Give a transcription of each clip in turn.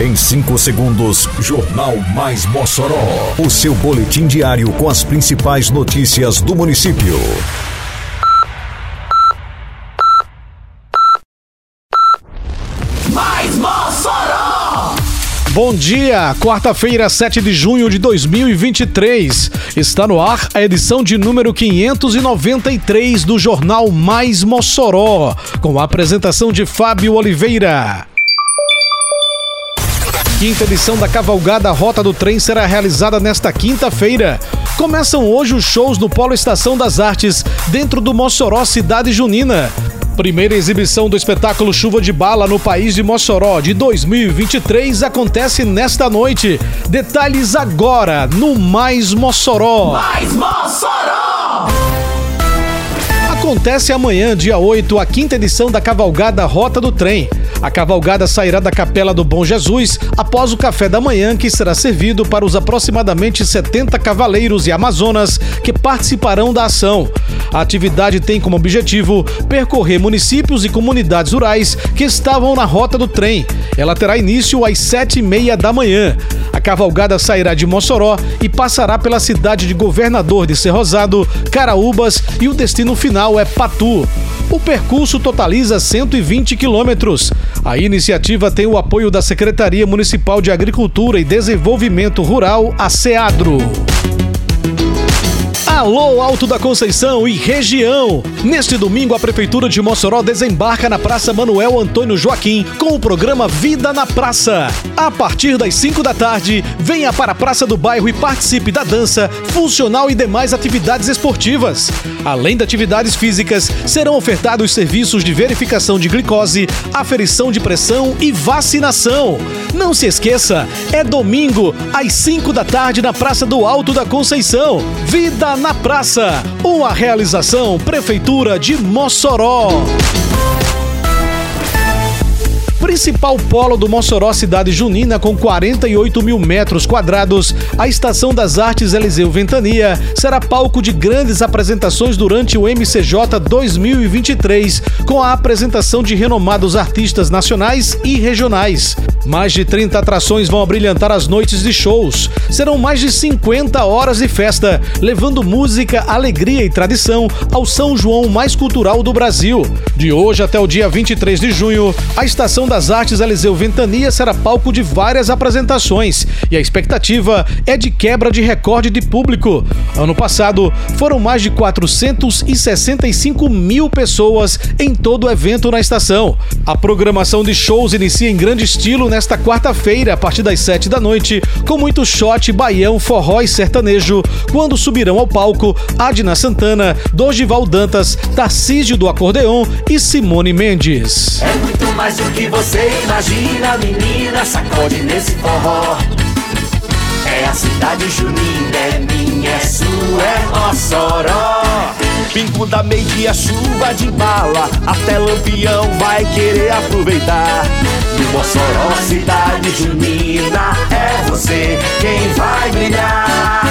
Em 5 segundos, Jornal Mais Mossoró. O seu boletim diário com as principais notícias do município. Mais Mossoró! Bom dia, quarta-feira, 7 de junho de 2023. Está no ar a edição de número 593 do Jornal Mais Mossoró, com a apresentação de Fábio Oliveira. Quinta edição da Cavalgada Rota do Trem será realizada nesta quinta-feira. Começam hoje os shows no Polo Estação das Artes, dentro do Mossoró Cidade Junina. Primeira exibição do espetáculo Chuva de Bala no País de Mossoró de 2023 acontece nesta noite. Detalhes agora no Mais Mossoró. Mais Mossoró! Acontece amanhã, dia 8, a quinta edição da Cavalgada Rota do Trem. A cavalgada sairá da Capela do Bom Jesus após o café da manhã, que será servido para os aproximadamente 70 cavaleiros e amazonas que participarão da ação. A atividade tem como objetivo percorrer municípios e comunidades rurais que estavam na rota do trem. Ela terá início às sete e meia da manhã. A cavalgada sairá de Mossoró e passará pela cidade de Governador de Cerrosado, Caraúbas e o destino final é Patu. O percurso totaliza 120 quilômetros. A iniciativa tem o apoio da Secretaria Municipal de Agricultura e Desenvolvimento Rural, a SEADRO. Alô Alto da Conceição e região! Neste domingo, a Prefeitura de Mossoró desembarca na Praça Manuel Antônio Joaquim com o programa Vida na Praça. A partir das 5 da tarde, venha para a Praça do Bairro e participe da dança, funcional e demais atividades esportivas. Além de atividades físicas, serão ofertados serviços de verificação de glicose, aferição de pressão e vacinação. Não se esqueça, é domingo, às 5 da tarde, na Praça do Alto da Conceição. Vida na Praça, uma realização Prefeitura de Mossoró. Principal polo do Mossoró Cidade Junina com 48 mil metros quadrados, a Estação das Artes Eliseu Ventania será palco de grandes apresentações durante o MCJ 2023, com a apresentação de renomados artistas nacionais e regionais. Mais de 30 atrações vão abrilhantar as noites de shows. Serão mais de 50 horas de festa, levando música, alegria e tradição ao São João mais cultural do Brasil. De hoje até o dia 23 de junho, a Estação das Artes Eliseu Ventania será palco de várias apresentações e a expectativa é de quebra de recorde de público. Ano passado, foram mais de 465 mil pessoas em todo o evento na estação. A programação de shows inicia em grande estilo nesta quarta-feira, a partir das 7 da noite, com muito shot, baião, forró e sertanejo, quando subirão ao palco Adna Santana, Dogival Dantas, Tarcísio do Acordeon e Simone Mendes. É muito mais do que você imagina, menina. Sacode nesse forró. É a cidade junina, é minha, é sua, é Mossoró. Pingo da meia, chuva de bala, até lampião vai querer aproveitar. No Mossoró, cidade junina, é você quem vai brilhar.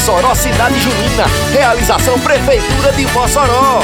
Mossoró Cidade Junina, realização Prefeitura de Mossoró.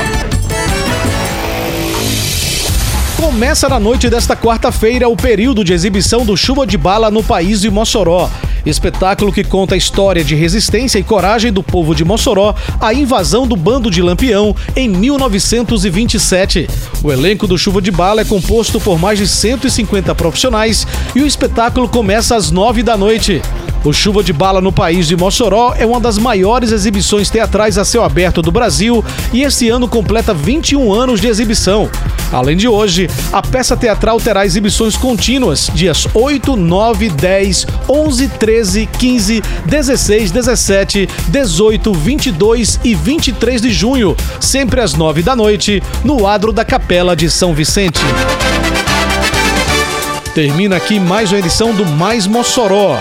Começa na noite desta quarta-feira o período de exibição do Chuva de Bala no país de Mossoró. Espetáculo que conta a história de resistência e coragem do povo de Mossoró à invasão do bando de Lampião em 1927. O elenco do Chuva de Bala é composto por mais de 150 profissionais e o espetáculo começa às 9 da noite. O Chuva de Bala no País de Mossoró é uma das maiores exibições teatrais a céu aberto do Brasil e este ano completa 21 anos de exibição. Além de hoje, a peça teatral terá exibições contínuas dias 8, 9, 10, 11, 13, 15, 16, 17, 18, 22 e 23 de junho, sempre às 9 da noite, no adro da Capela de São Vicente. Termina aqui mais uma edição do Mais Mossoró,